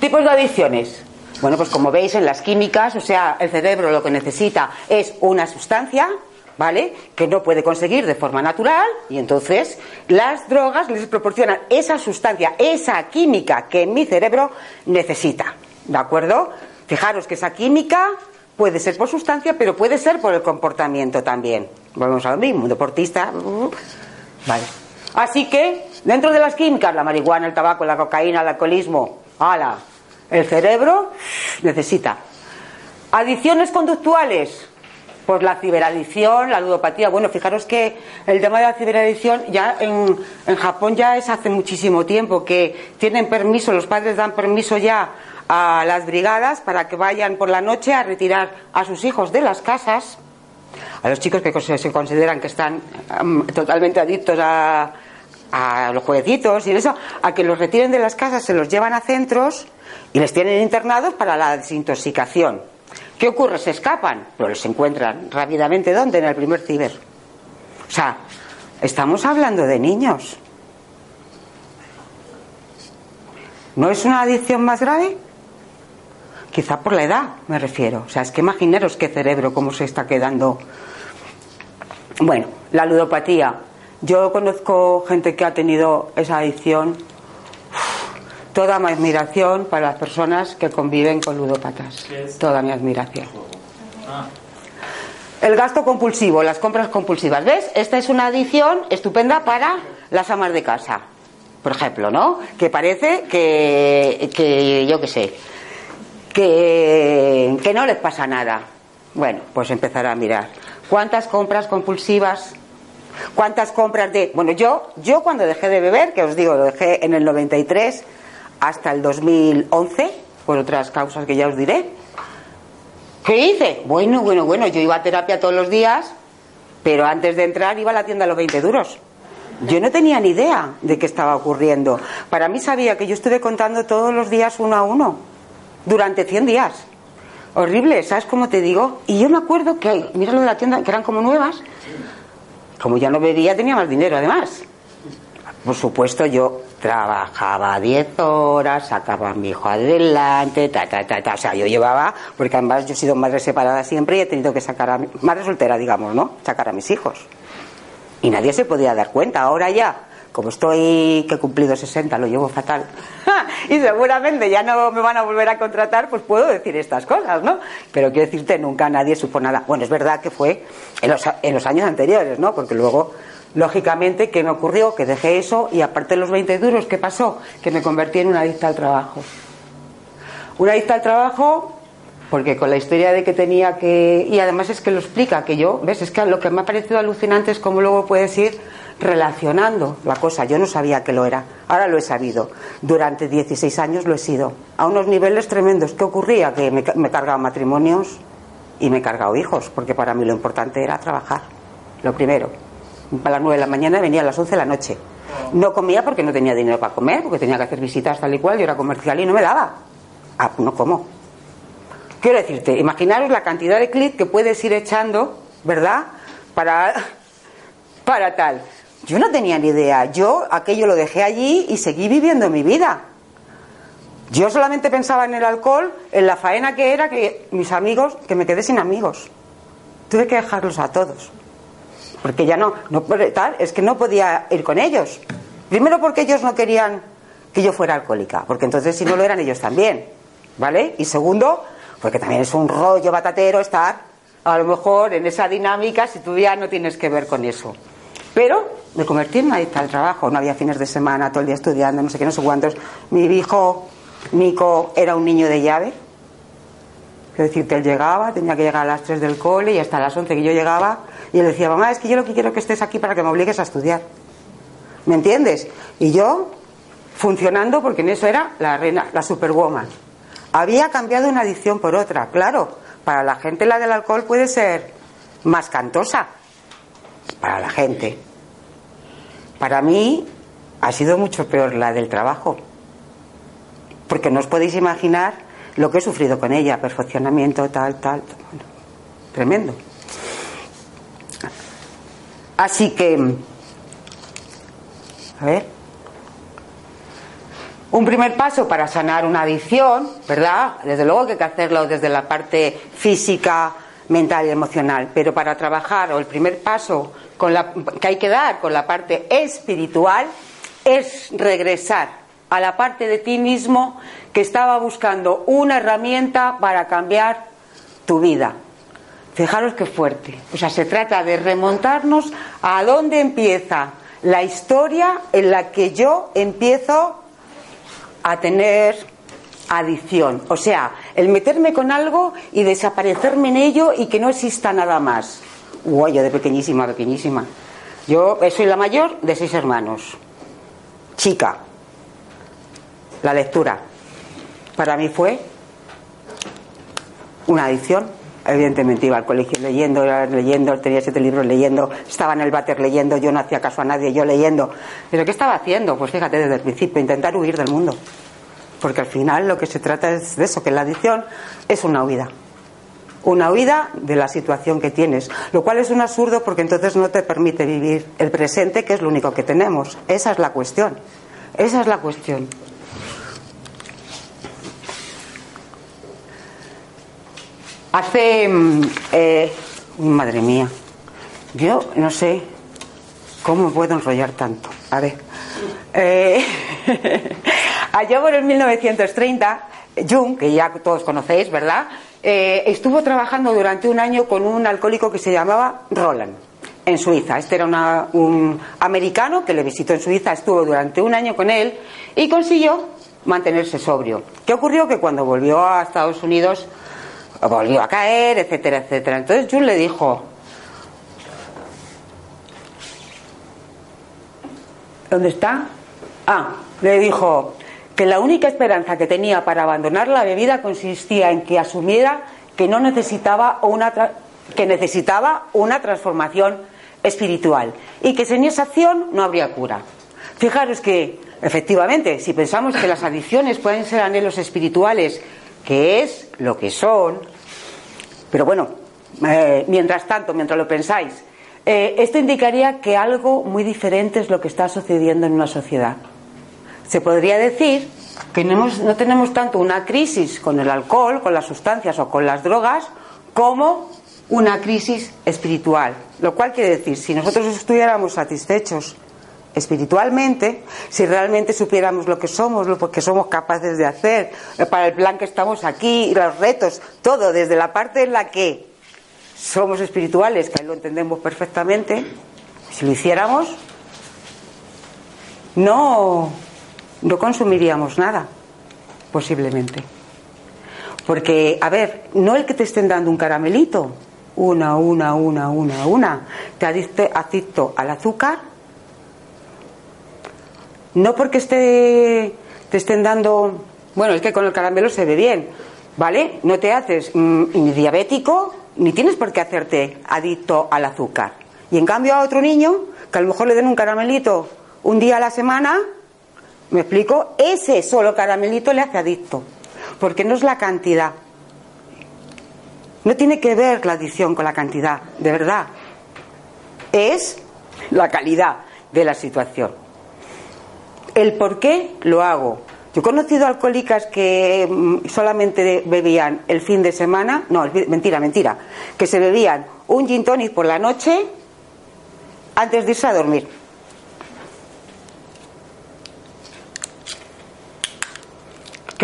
Tipos de adicciones. Bueno, pues como veis en las químicas, o sea, el cerebro lo que necesita es una sustancia, ¿vale? Que no puede conseguir de forma natural y entonces las drogas les proporcionan esa sustancia, esa química que mi cerebro necesita, ¿de acuerdo? Fijaros que esa química puede ser por sustancia, pero puede ser por el comportamiento también. Volvemos a lo mismo, un deportista, ¿vale? Así que dentro de las químicas, la marihuana, el tabaco, la cocaína, el alcoholismo, ala, el cerebro necesita. Adicciones conductuales, pues la ciberadicción, la ludopatía. Bueno, fijaros que el tema de la ciberadicción ya en, en, Japón ya es hace muchísimo tiempo que tienen permiso, los padres dan permiso ya a las brigadas para que vayan por la noche a retirar a sus hijos de las casas, a los chicos que se consideran que están um, totalmente adictos a, a los jueguecitos y eso, a que los retiren de las casas, se los llevan a centros y les tienen internados para la desintoxicación. ¿Qué ocurre? Se escapan, pero los encuentran rápidamente. ¿Dónde? En el primer ciber. O sea, estamos hablando de niños. ¿No es una adicción más grave? Quizá por la edad, me refiero. O sea, es que imaginaros qué cerebro, cómo se está quedando. Bueno, la ludopatía. Yo conozco gente que ha tenido esa adicción toda mi admiración para las personas que conviven con ludópatas. Toda mi admiración. Ah. El gasto compulsivo, las compras compulsivas. ¿Ves? Esta es una adición estupenda para las amas de casa, por ejemplo, ¿no? Que parece que, que yo qué sé, que, que no les pasa nada. Bueno, pues empezar a mirar. ¿Cuántas compras compulsivas ¿Cuántas compras de.? Bueno, yo, yo cuando dejé de beber, que os digo, lo dejé en el 93, hasta el 2011, por otras causas que ya os diré. ¿Qué hice? Bueno, bueno, bueno, yo iba a terapia todos los días, pero antes de entrar iba a la tienda a los 20 duros. Yo no tenía ni idea de qué estaba ocurriendo. Para mí sabía que yo estuve contando todos los días uno a uno, durante 100 días. Horrible, ¿sabes cómo te digo? Y yo me acuerdo que, mira lo de la tienda, que eran como nuevas. Como ya no bebía, tenía más dinero además. Por supuesto, yo trabajaba 10 horas, sacaba a mi hijo adelante, ta, ta, ta, ta. O sea, yo llevaba, porque además yo he sido madre separada siempre y he tenido que sacar a mi, madre soltera, digamos, ¿no? Sacar a mis hijos. Y nadie se podía dar cuenta. Ahora ya, como estoy, que he cumplido 60, lo llevo fatal. y seguramente ya no me van a volver a contratar, pues puedo decir estas cosas, ¿no? Pero quiero decirte, nunca nadie supo nada. Bueno, es verdad que fue en los, años anteriores, ¿no? Porque luego Lógicamente, ¿qué me ocurrió? Que dejé eso y aparte de los 20 duros, ¿qué pasó? Que me convertí en una adicta al trabajo. Una adicta al trabajo, porque con la historia de que tenía que. Y además es que lo explica, que yo, ¿ves? Es que lo que me ha parecido alucinante es cómo luego puedes ir relacionando la cosa. Yo no sabía que lo era, ahora lo he sabido. Durante 16 años lo he sido, a unos niveles tremendos. ¿Qué ocurría? Que me, me he cargado matrimonios y me he cargado hijos, porque para mí lo importante era trabajar, lo primero a las 9 de la mañana venía a las 11 de la noche. No comía porque no tenía dinero para comer, porque tenía que hacer visitas tal y cual, yo era comercial y no me daba. Ah, no como. Quiero decirte, imaginaros la cantidad de clics que puedes ir echando, ¿verdad? Para, para tal. Yo no tenía ni idea. Yo aquello lo dejé allí y seguí viviendo mi vida. Yo solamente pensaba en el alcohol, en la faena que era que mis amigos, que me quedé sin amigos. Tuve que dejarlos a todos porque ya no, no tal, es que no podía ir con ellos. Primero porque ellos no querían que yo fuera alcohólica, porque entonces si no lo eran ellos también, ¿vale? Y segundo, porque también es un rollo batatero estar a lo mejor en esa dinámica si tú ya no tienes que ver con eso. Pero me convertí en una adicta al trabajo, no había fines de semana, todo el día estudiando, no sé qué, no sé cuántos. Mi hijo, Nico, era un niño de llave. Quiero decirte, él llegaba, tenía que llegar a las 3 del cole y hasta las 11 que yo llegaba, y él decía, mamá, es que yo lo que quiero es que estés aquí para que me obligues a estudiar. ¿Me entiendes? Y yo, funcionando, porque en eso era la reina, la superwoman. Había cambiado una adicción por otra, claro. Para la gente la del alcohol puede ser más cantosa. Para la gente. Para mí ha sido mucho peor la del trabajo. Porque no os podéis imaginar lo que he sufrido con ella, perfeccionamiento, tal, tal. tremendo. Así que, a ver, un primer paso para sanar una adicción, ¿verdad? Desde luego que hay que hacerlo desde la parte física, mental y emocional, pero para trabajar, o el primer paso con la, que hay que dar con la parte espiritual, es regresar a la parte de ti mismo que estaba buscando una herramienta para cambiar tu vida. Fijaros qué fuerte. O sea, se trata de remontarnos a dónde empieza la historia en la que yo empiezo a tener adicción. O sea, el meterme con algo y desaparecerme en ello y que no exista nada más. Uy, yo de pequeñísima, pequeñísima. Yo soy la mayor de seis hermanos. Chica. La lectura. Para mí fue una adicción. Evidentemente iba al colegio leyendo, leyendo, tenía siete libros leyendo, estaba en el váter leyendo, yo no hacía caso a nadie, yo leyendo. ¿Pero qué estaba haciendo? Pues fíjate, desde el principio, intentar huir del mundo. Porque al final lo que se trata es de eso, que la adicción es una huida. Una huida de la situación que tienes. Lo cual es un absurdo porque entonces no te permite vivir el presente, que es lo único que tenemos. Esa es la cuestión. Esa es la cuestión. Hace. Mm, eh, madre mía. Yo no sé cómo puedo enrollar tanto. A ver. Eh, allá por el 1930, Jung, que ya todos conocéis, ¿verdad? Eh, estuvo trabajando durante un año con un alcohólico que se llamaba Roland en Suiza. Este era un americano que le visitó en Suiza, estuvo durante un año con él y consiguió mantenerse sobrio. ¿Qué ocurrió? Que cuando volvió a Estados Unidos volvió a caer, etcétera, etcétera. Entonces Jun le dijo, ¿dónde está? Ah, le dijo que la única esperanza que tenía para abandonar la bebida consistía en que asumiera que no necesitaba una que necesitaba una transformación espiritual y que sin esa acción no habría cura. Fijaros que efectivamente, si pensamos que las adicciones pueden ser anhelos espirituales que es lo que son. Pero bueno, eh, mientras tanto, mientras lo pensáis, eh, esto indicaría que algo muy diferente es lo que está sucediendo en una sociedad. Se podría decir que no, no tenemos tanto una crisis con el alcohol, con las sustancias o con las drogas, como una crisis espiritual. Lo cual quiere decir, si nosotros estuviéramos satisfechos espiritualmente, si realmente supiéramos lo que somos, lo que somos capaces de hacer, eh, para el plan que estamos aquí, los retos, todo, desde la parte en la que somos espirituales, que ahí lo entendemos perfectamente, si lo hiciéramos, no, no consumiríamos nada, posiblemente. Porque, a ver, no el que te estén dando un caramelito, una, una, una, una, una, te adicto al azúcar, no porque esté, te estén dando, bueno, es que con el caramelo se ve bien, ¿vale? No te haces mm, ni diabético, ni tienes por qué hacerte adicto al azúcar. Y en cambio a otro niño, que a lo mejor le den un caramelito un día a la semana, ¿me explico? Ese solo caramelito le hace adicto, porque no es la cantidad. No tiene que ver la adicción con la cantidad, de verdad. Es la calidad de la situación. El por qué lo hago. Yo he conocido alcohólicas que mm, solamente bebían el fin de semana, no, mentira, mentira, que se bebían un gin tonic por la noche antes de irse a dormir.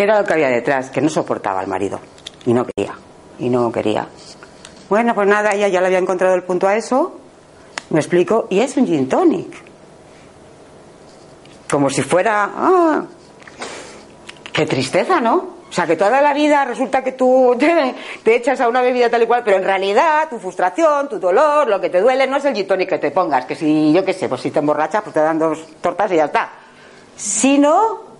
¿Qué era lo que había detrás? Que no soportaba al marido y no quería, y no quería. Bueno, pues nada, ella ya le había encontrado el punto a eso, me explico, y es un gin tonic como si fuera, ah, qué tristeza, ¿no? O sea, que toda la vida resulta que tú te, echas a una bebida tal y cual, pero en realidad tu frustración, tu dolor, lo que te duele no es el gin que te pongas, que si, yo qué sé, pues si te emborrachas, pues te dan dos tortas y ya está. Sino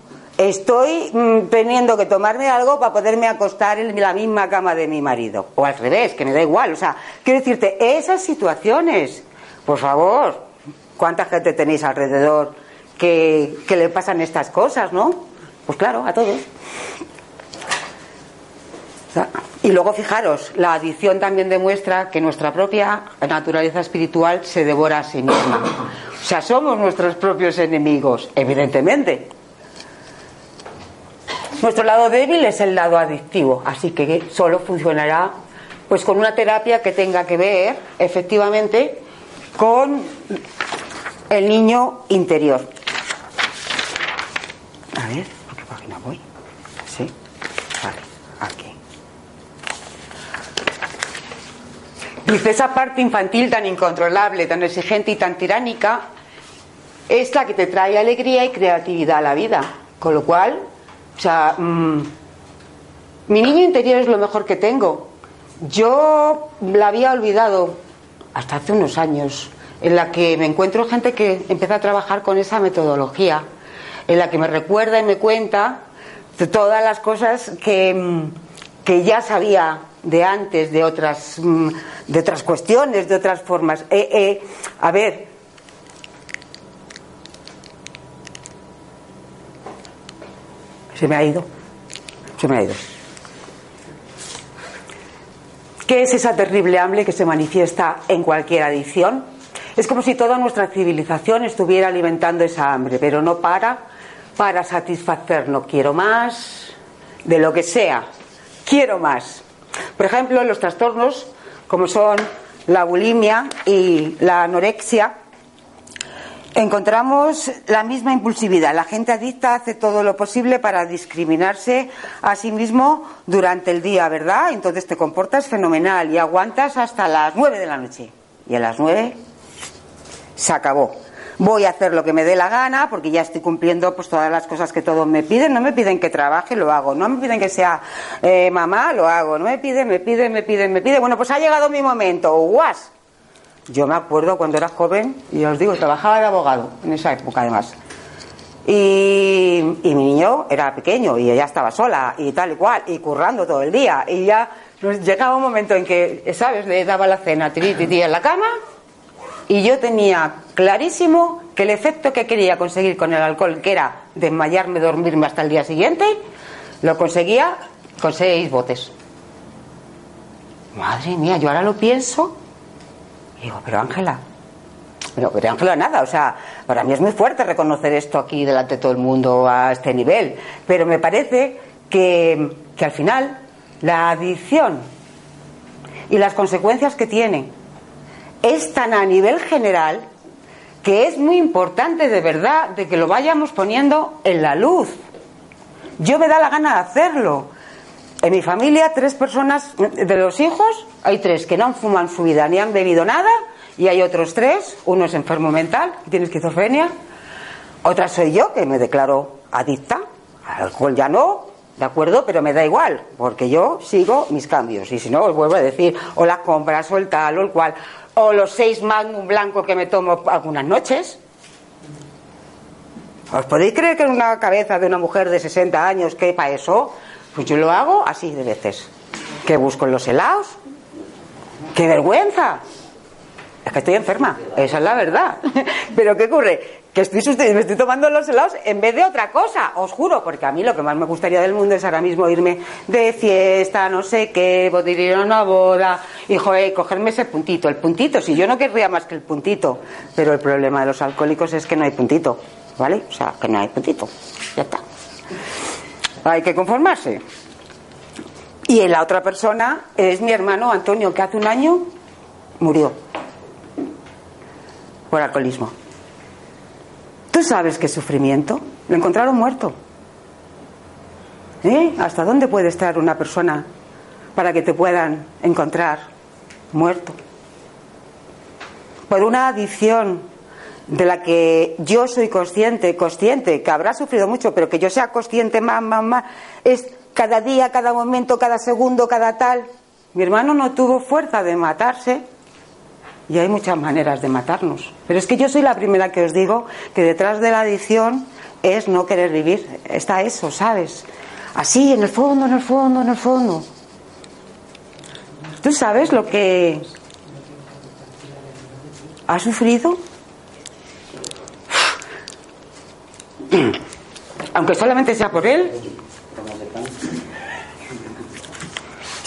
estoy mm, teniendo que tomarme algo para poderme acostar en la misma cama de mi marido. O al revés, que me da igual. O sea, quiero decirte, esas situaciones, por favor, ¿cuánta gente tenéis alrededor que, le pasan estas cosas, ¿no? Pues claro, a todos. Y luego fijaros, la adicción también demuestra que nuestra propia naturaleza espiritual se devora a sí misma. O sea, somos nuestros propios enemigos, evidentemente. Nuestro lado débil es el lado adictivo, así que solo funcionará pues con una terapia que tenga que ver efectivamente con el niño interior. A ver, ¿por qué página voy? Sí, vale, aquí. Dice, esa parte infantil tan incontrolable, tan exigente y tan tiránica es la que te trae alegría y creatividad a la vida. Con lo cual, o sea, mm, mi niño interior es lo mejor que tengo. Yo la había olvidado hasta hace unos años, en la que me encuentro gente que empieza a trabajar con esa metodología, en la que me recuerda y me cuenta todas las cosas que, mm, que ya sabía de antes, de otras, mm, de otras cuestiones, de otras formas. Eh, eh, a ver, Se me ha ido. Se me ha ido. ¿Qué es esa terrible hambre que se manifiesta en cualquier adicción? Es como si toda nuestra civilización estuviera alimentando esa hambre, pero no para para satisfacernos. Quiero más, de lo que sea. Quiero más. Por ejemplo, los trastornos como son la bulimia y la anorexia, encontramos la misma impulsividad. La gente adicta hace todo lo posible para discriminarse a sí mismo durante el día, ¿verdad? Entonces te comportas fenomenal y aguantas hasta las nueve de la noche. Y a las nueve se acabó. Voy a hacer lo que me dé la gana porque ya estoy cumpliendo pues todas las cosas que todos me piden. No me piden que trabaje, lo hago. No me piden que sea eh, mamá, lo hago. No me piden, me piden, me piden, me piden. Bueno, pues ha llegado mi momento. ¡Guas! Yo me acuerdo cuando era joven, y os digo, trabajaba de abogado en esa época además. Y, mi niño era pequeño y ella estaba sola y tal y cual, y currando todo el día. Y ya llegaba un momento en que, ¿sabes? Le daba la cena tiri, en la cama y yo tenía clarísimo que el efecto que quería conseguir con el alcohol, que era desmayarme, dormirme hasta el día siguiente, lo conseguía con seis botes. Madre mía, yo ahora lo pienso digo, pero Ángela, pero, pero Ángela nada, o sea, para mí es muy fuerte reconocer esto aquí delante de todo el mundo a este nivel, pero me parece que, que al final la adicción y las consecuencias que tiene es tan a nivel general que es muy importante de verdad de que lo vayamos poniendo en la luz. Yo me da la gana de hacerlo. En mi familia, tres personas de los hijos, hay tres que no fuman su vida ni han bebido nada, y hay otros tres, uno es enfermo mental, tiene esquizofrenia, otra soy yo, que me declaro adicta, al alcohol ya no, ¿de acuerdo? Pero me da igual, porque yo sigo mis cambios, y si no, os vuelvo a decir, o las compras, o el tal, o el cual, o los seis magnum blanco que me tomo algunas noches. ¿Os podéis creer que en una cabeza de una mujer de 60 años quepa eso? Pues yo lo hago así de veces. Que busco en los helados. ¡Qué vergüenza! Es que estoy enferma, esa es la verdad. Pero ¿qué ocurre? Que estoy, me estoy tomando los helados en vez de otra cosa, os juro, porque a mí lo que más me gustaría del mundo es ahora mismo irme de fiesta, no sé qué, ir a una boda, y joder, cogerme ese puntito, el puntito, si yo no querría más que el puntito, pero el problema de los alcohólicos es que no hay puntito, ¿vale? O sea, que no hay puntito, ya está. Hay que conformarse. Y la otra persona es mi hermano Antonio, que hace un año murió por alcoholismo. ¿Tú sabes qué sufrimiento? Lo encontraron muerto. ¿Eh? ¿Hasta dónde puede estar una persona para que te puedan encontrar muerto? Por una adicción de la que yo soy consciente, consciente, que habrá sufrido mucho, pero que yo sea consciente más, más, más, es cada día, cada momento, cada segundo, cada tal. Mi hermano no tuvo fuerza de matarse y hay muchas maneras de matarnos. Pero es que yo soy la primera que os digo que detrás de la adicción es no querer vivir. Está eso, ¿sabes? Así, en el fondo, en el fondo, en el fondo. ¿Tú sabes lo que ha sufrido? Aunque solamente sea por él.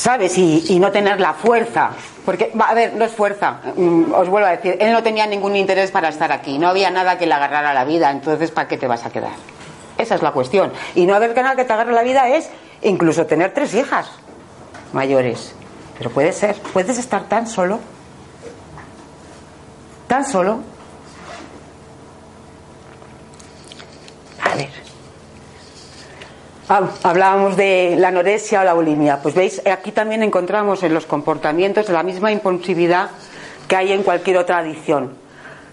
¿sabes? Y, no tener la fuerza. Porque, a ver, no es fuerza, mm, os vuelvo a decir, él no tenía ningún interés para estar aquí, no había nada que le agarrara la vida, entonces ¿para qué te vas a quedar? Esa es la cuestión. Y no haber nada que te agarre la vida es incluso tener tres hijas mayores. Pero puede ser, puedes estar tan solo, tan solo. A ver. Ah, hablábamos de la anorexia o la bulimia. Pues veis, aquí también encontramos en los comportamientos la misma impulsividad que hay en cualquier otra adicción.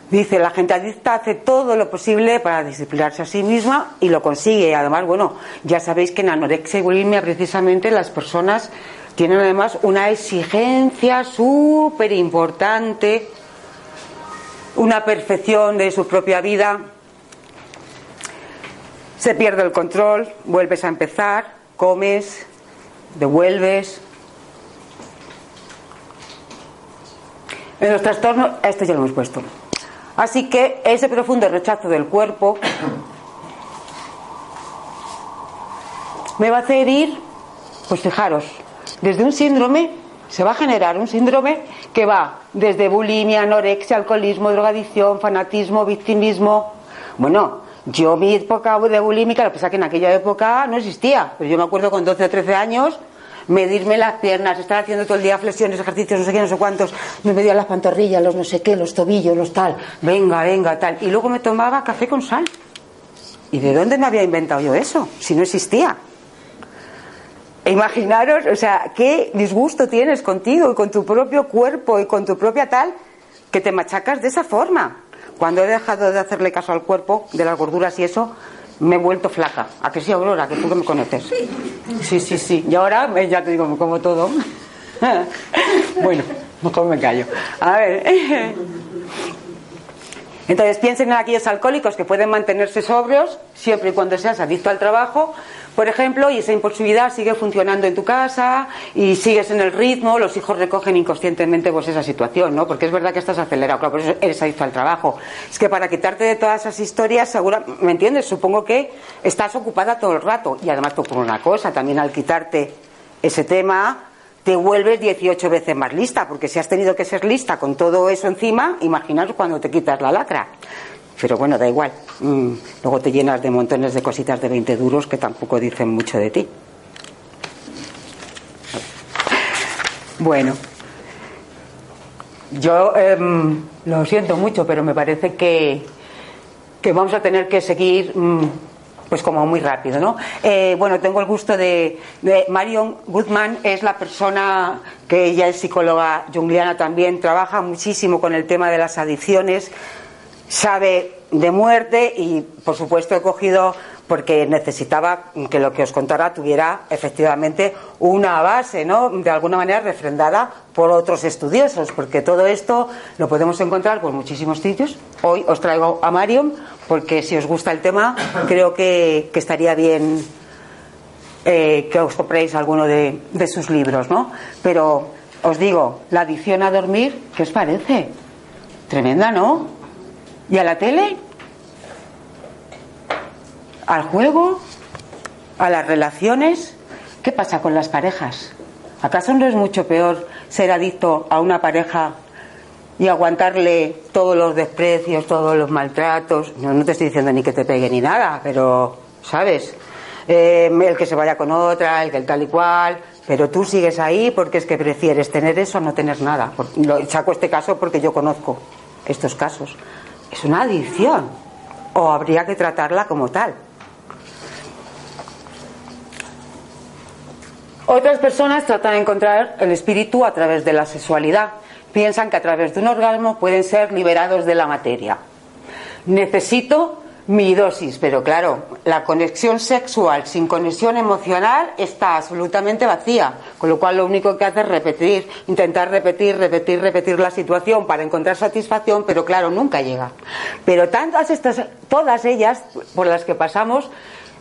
Dice, la gente adicta hace todo lo posible para disciplinarse a sí misma y lo consigue. Además, bueno, ya sabéis que en anorexia y bulimia precisamente las personas tienen además una exigencia súper importante, una perfección de su propia vida. Se pierde el control, vuelves a empezar, comes, devuelves. En los trastornos, esto ya lo hemos puesto. Así que ese profundo rechazo del cuerpo me va a hacer ir, pues fijaros, desde un síndrome, se va a generar un síndrome que va desde bulimia, anorexia, alcoholismo, drogadicción, fanatismo, victimismo. Bueno, yo mi época de bulímica, lo que pasa que en aquella época no existía, pero yo me acuerdo con 12 o 13 años medirme las piernas, estar haciendo todo el día flexiones, ejercicios, no sé qué, no sé cuántos, me medía las pantorrillas, los no sé qué, los tobillos, los tal, venga, venga, tal. Y luego me tomaba café con sal. ¿Y de dónde me había inventado yo eso? Si no existía. Imaginaros, o sea, qué disgusto tienes contigo y con tu propio cuerpo y con tu propia tal, que te machacas de esa forma. Cuando he dejado de hacerle caso al cuerpo, de las gorduras y eso, me he vuelto flaca. ¿A que sí, Aurora? Que tú que me conoces. Sí, sí, sí. Y ahora, ya te digo, como todo. bueno, mejor me callo. A ver. Entonces piensen en aquellos alcohólicos que pueden mantenerse sobrios siempre y cuando seas adicto al trabajo, por ejemplo, y esa impulsividad sigue funcionando en tu casa y sigues en el ritmo, los hijos recogen inconscientemente pues esa situación, ¿no? Porque es verdad que estás acelerado, claro, por eso eres adicto al trabajo. Es que para quitarte de todas esas historias, segura, ¿me entiendes? Supongo que estás ocupada todo el rato y además por una cosa, también al quitarte ese tema te vuelves 18 veces más lista, porque si has tenido que ser lista con todo eso encima, imaginaos cuando te quitas la lacra. Pero bueno, da igual. Mm, luego te llenas de montones de cositas de 20 duros que tampoco dicen mucho de ti. Bueno, yo em, lo siento mucho, pero me parece que, que vamos a tener que seguir mm, pues como muy rápido, ¿no? Eh, bueno, tengo el gusto de, Marion Goodman, es la persona que ella es psicóloga junguiana también, trabaja muchísimo con el tema de las adicciones, sabe de muerte y, por supuesto, he cogido porque necesitaba que lo que os contara tuviera efectivamente una base, ¿no? De alguna manera refrendada por otros estudiosos, porque todo esto lo podemos encontrar por muchísimos sitios. Hoy os traigo a Marion porque si os gusta el tema, creo que, estaría bien eh, que os compréis alguno de, sus libros, ¿no? Pero os digo, la adicción a dormir, ¿qué os parece? Tremenda, ¿no? ¿Y a la tele? ¿Al juego? ¿A las relaciones? ¿Qué pasa con las parejas? ¿Acaso no es mucho peor ser adicto a una pareja y aguantarle todos los desprecios, todos los maltratos. No, no te estoy diciendo ni que te pegue ni nada, pero, ¿sabes? Eh, el que se vaya con otra, el que el tal y cual, pero tú sigues ahí porque es que prefieres tener eso a no tener nada. Saco este caso porque yo conozco estos casos. Es una adicción, o habría que tratarla como tal. Otras personas tratan de encontrar el espíritu a través de la sexualidad piensan que a través de un orgasmo pueden ser liberados de la materia. Necesito mi dosis, pero claro, la conexión sexual sin conexión emocional está absolutamente vacía, con lo cual lo único que hace es repetir, intentar repetir, repetir, repetir la situación para encontrar satisfacción, pero claro, nunca llega. Pero tantas estas, todas ellas por las que pasamos,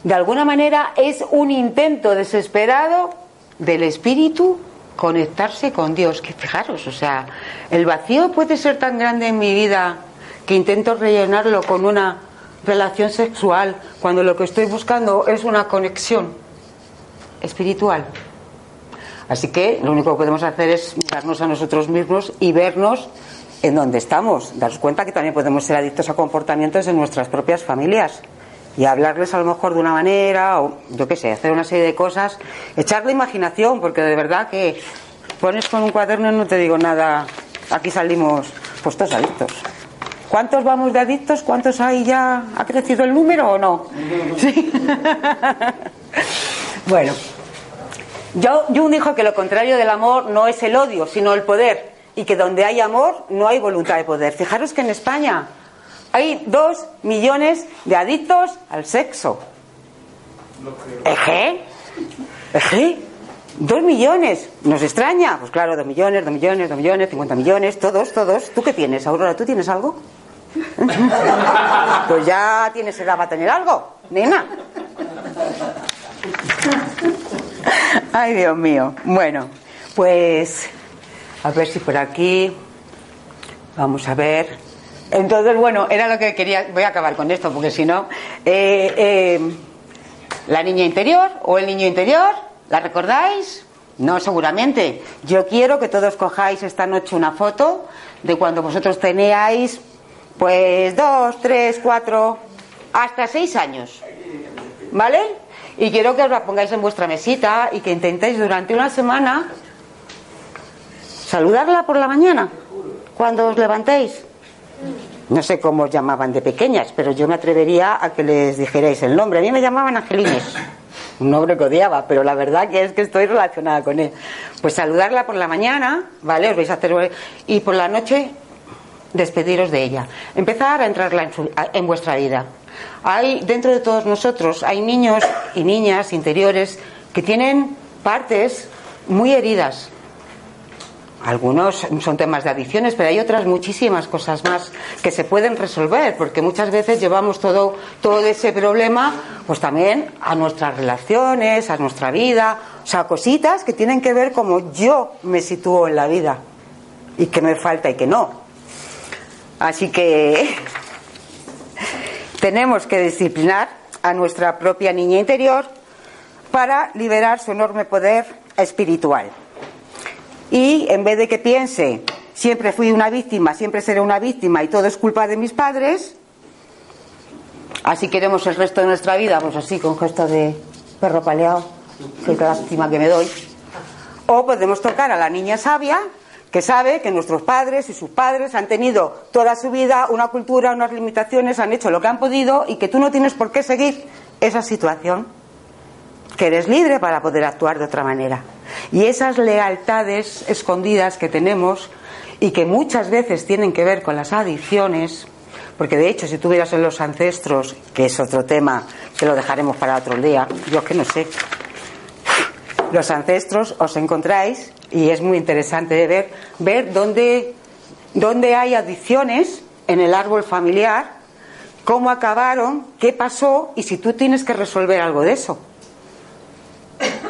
de alguna manera es un intento desesperado del espíritu conectarse con Dios. Que fijaros, o sea, el vacío puede ser tan grande en mi vida que intento rellenarlo con una relación sexual cuando lo que estoy buscando es una conexión espiritual. Así que lo único que podemos hacer es mirarnos a nosotros mismos y vernos en donde estamos, daros cuenta que también podemos ser adictos a comportamientos en nuestras propias familias y hablarles a lo mejor de una manera o yo qué sé, hacer una serie de cosas, echar la imaginación, porque de verdad que pones con un cuaderno y no te digo nada, aquí salimos pues todos adictos. ¿Cuántos vamos de adictos? ¿Cuántos hay ya? ¿Ha crecido el número o no? Sí. bueno, yo, Jung dijo que lo contrario del amor no es el odio, sino el poder. Y que donde hay amor no hay voluntad de poder. Fijaros que en España hay dos millones de adictos al sexo. ¿Eje? ¿Eje? Dos millones. ¿Nos extraña? Pues claro, dos millones, dos millones, dos millones, cincuenta millones, todos, todos. ¿Tú qué tienes, Aurora? ¿Tú tienes algo? Pues ya tienes edad para tener algo, nena. Ay, Dios mío. Bueno, pues a ver si por aquí. Vamos a ver. Entonces, bueno, era lo que quería. Voy a acabar con esto porque si no. Eh, eh, la niña interior o el niño interior, ¿la recordáis? No, seguramente. Yo quiero que todos cojáis esta noche una foto de cuando vosotros teníais, pues, dos, tres, cuatro, hasta seis años. ¿Vale? Y quiero que os la pongáis en vuestra mesita y que intentéis durante una semana saludarla por la mañana, cuando os levantéis. No sé cómo os llamaban de pequeñas, pero yo me atrevería a que les dijerais el nombre. A mí me llamaban Angelines, un nombre que odiaba, pero la verdad que es que estoy relacionada con él. Pues saludarla por la mañana, ¿vale? Os vais a hacer. Y por la noche, despediros de ella. Empezar a entrarla en, en vuestra vida. Hay, dentro de todos nosotros, hay niños y niñas interiores que tienen partes muy heridas, algunos son temas de adicciones, pero hay otras muchísimas cosas más que se pueden resolver, porque muchas veces llevamos todo, todo ese problema, pues también a nuestras relaciones, a nuestra vida, o sea, cositas que tienen que ver como yo me sitúo en la vida y que me falta y que no. Así que tenemos que disciplinar a nuestra propia niña interior para liberar su enorme poder espiritual y en vez de que piense siempre fui una víctima, siempre seré una víctima y todo es culpa de mis padres, así queremos el resto de nuestra vida, pues así, con gesto de perro paleado, que lástima que me doy. O podemos tocar a la niña sabia, que sabe que nuestros padres y sus padres han tenido toda su vida una cultura, unas limitaciones, han hecho lo que han podido y que tú no tienes por qué seguir esa situación, que eres libre para poder actuar de otra manera. Y esas lealtades escondidas que tenemos y que muchas veces tienen que ver con las adicciones, porque de hecho si tuvieras en los ancestros, que es otro tema que lo dejaremos para otro día, yo que no sé, los ancestros os encontráis y es muy interesante de ver, ver dónde, dónde hay adicciones en el árbol familiar, cómo acabaron, qué pasó y si tú tienes que resolver algo de eso.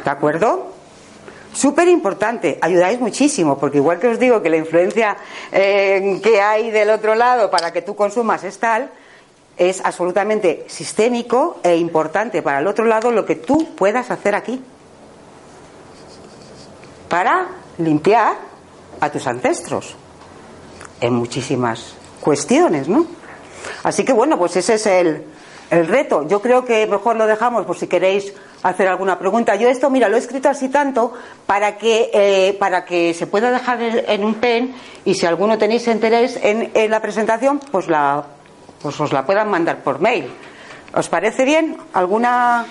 ¿De acuerdo? Súper importante, ayudáis muchísimo, porque igual que os digo que la influencia eh, que hay del otro lado para que tú consumas es tal, es absolutamente sistémico e importante para el otro lado lo que tú puedas hacer aquí para limpiar a tus ancestros en muchísimas cuestiones, ¿no? Así que bueno, pues ese es el, el reto. Yo creo que mejor lo dejamos por si queréis hacer alguna pregunta. Yo esto, mira, lo he escrito así tanto para que, eh, para que se pueda dejar en, un pen y si alguno tenéis interés en, la presentación, pues, la, pues os la puedan mandar por mail. ¿Os parece bien? ¿Alguna...?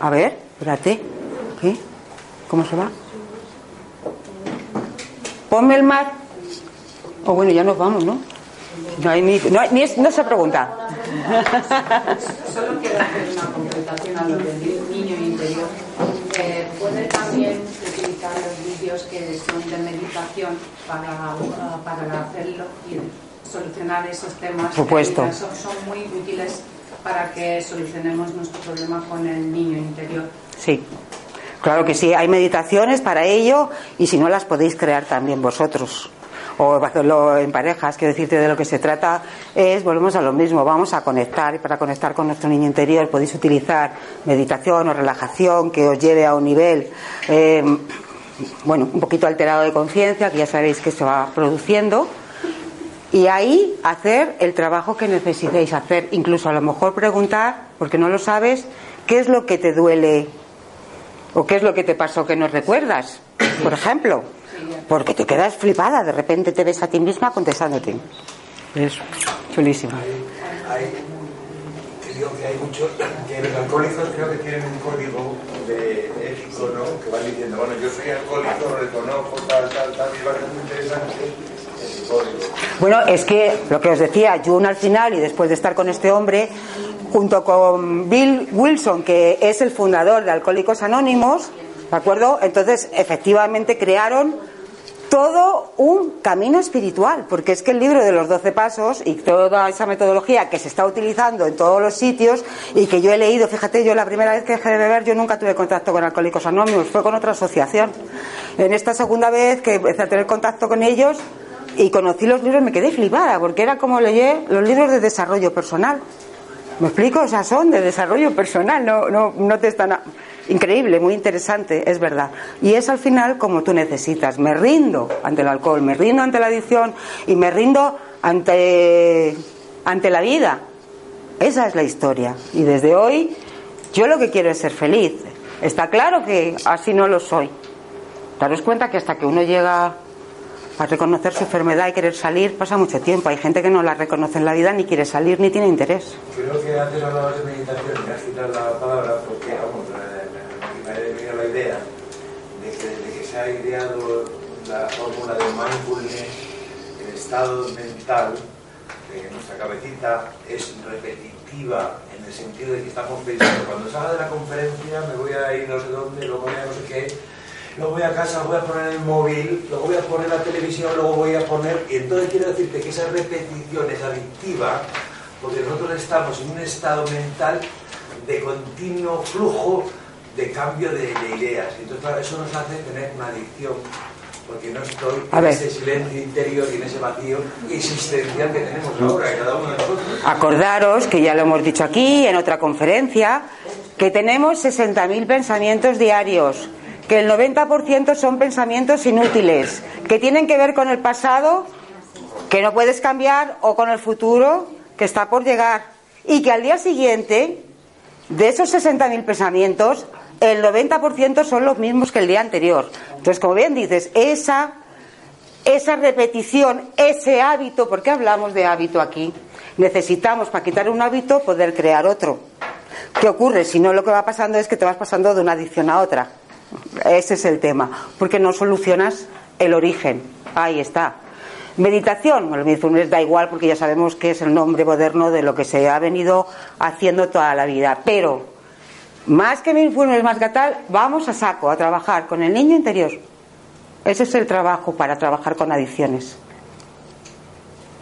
A ver, espérate. ¿Qué? ¿Cómo se va? Ponme el mar. O oh, bueno, ya nos vamos, ¿no? No, hay ni, no, ni no se pregunta. Solo quiero hacer una completación a lo del niño interior. Eh, puede también utilizar los vídeos que son de meditación para, para hacerlo y solucionar esos temas. Por supuesto. Son, son muy útiles para que solucionemos nuestro problema con el niño interior. Sí. Claro que sí, hay meditaciones para ello y si no las podéis crear también vosotros o hacerlo en parejas, quiero decirte de lo que se trata es, volvemos a lo mismo, vamos a conectar y para conectar con nuestro niño interior podéis utilizar meditación o relajación que os lleve a un nivel eh, bueno, un poquito alterado de conciencia, que ya sabéis que se va produciendo. Y ahí hacer el trabajo que necesitéis hacer, incluso a lo mejor preguntar, porque no lo sabes, qué es lo que te duele o qué es lo que te pasó que no recuerdas, por ejemplo, porque te quedas flipada, de repente te ves a ti misma contestándote. Es chulísimo. Hay, creo que hay muchos, que los alcohólicos creo que tienen un código de ético, ¿no? Que van diciendo, bueno, yo soy alcohólico, reconozco tal, tal, tal, y va a ser muy interesante. Bueno, es que lo que os decía, June al final y después de estar con este hombre, junto con Bill Wilson, que es el fundador de Alcohólicos Anónimos, ¿de acuerdo? Entonces, efectivamente crearon todo un camino espiritual, porque es que el libro de los doce pasos y toda esa metodología que se está utilizando en todos los sitios y que yo he leído, fíjate, yo la primera vez que dejé de beber yo nunca tuve contacto con Alcohólicos Anónimos, fue con otra asociación. En esta segunda vez que empecé a tener contacto con ellos y conocí los libros me quedé flipada, porque era como leer los libros de desarrollo personal. ¿Me explico? O sea, son de desarrollo personal, no, no, no te están... Increíble, muy interesante, es verdad. Y es al final como tú necesitas. Me rindo ante el alcohol, me rindo ante la adicción y me rindo ante, ante la vida. Esa es la historia. Y desde hoy yo lo que quiero es ser feliz. Está claro que así no lo soy. Daros cuenta que hasta que uno llega a reconocer su enfermedad y querer salir pasa mucho tiempo. Hay gente que no la reconoce en la vida ni quiere salir ni tiene interés. Creo que antes hablabas de meditación, me has quitado la palabra porque, vamos, me ha venido la idea de que desde que se ha ideado la fórmula de mindfulness, el estado mental de nuestra cabecita es repetitiva en el sentido de que estamos pensando, cuando salga de la conferencia me voy a ir no sé dónde, luego voy a no sé qué, luego voy a casa, voy a poner el móvil, luego voy a poner la televisión, luego voy a poner... Y entonces quiero decirte que esa repetición es adictiva porque nosotros estamos en un estado mental de continuo flujo de cambio de, de ideas. Entonces, claro, eso nos hace tener una adicción, porque no estoy A en ver. ese silencio interior y en ese vacío existencial que tenemos ahora, cada uno de nosotros. Acordaros, que ya lo hemos dicho aquí en otra conferencia, que tenemos 60.000 pensamientos diarios, que el 90% son pensamientos inútiles, que tienen que ver con el pasado, que no puedes cambiar, o con el futuro, que está por llegar, y que al día siguiente, de esos 60.000 pensamientos, el 90% son los mismos que el día anterior. Entonces, como bien dices, esa esa repetición, ese hábito, ¿por qué hablamos de hábito aquí? Necesitamos para quitar un hábito poder crear otro. ¿Qué ocurre? Si no, lo que va pasando es que te vas pasando de una adicción a otra. Ese es el tema, porque no solucionas el origen. Ahí está. Meditación, bueno, mindfulness da igual porque ya sabemos que es el nombre moderno de lo que se ha venido haciendo toda la vida. Pero, más que mindfulness, más que tal, vamos a saco a trabajar con el niño interior. Ese es el trabajo para trabajar con adicciones.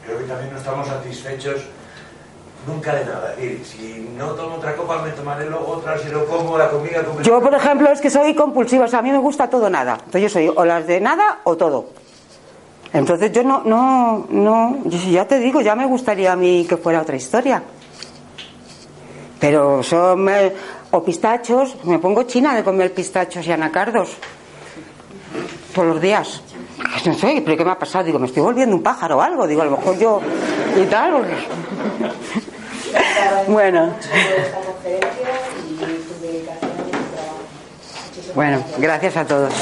Creo que también no estamos satisfechos nunca de nada. Es decir, si no tomo otra copa, me tomaré luego otra, si no como la comida... como- Yo, por ejemplo, es que soy compulsiva, o sea, a mí me gusta todo nada. Entonces yo soy o las de nada o todo. Entonces yo no, no, no, yo ya te digo, ya me gustaría a mí que fuera otra historia. Pero son, eh, o pistachos, me pongo china de comer pistachos y anacardos. Todos los días. No sé, pero ¿qué me ha pasado? Digo, me estoy volviendo un pájaro o algo. Digo, a lo mejor yo y tal. porque- Bueno. Bueno, gracias a todos.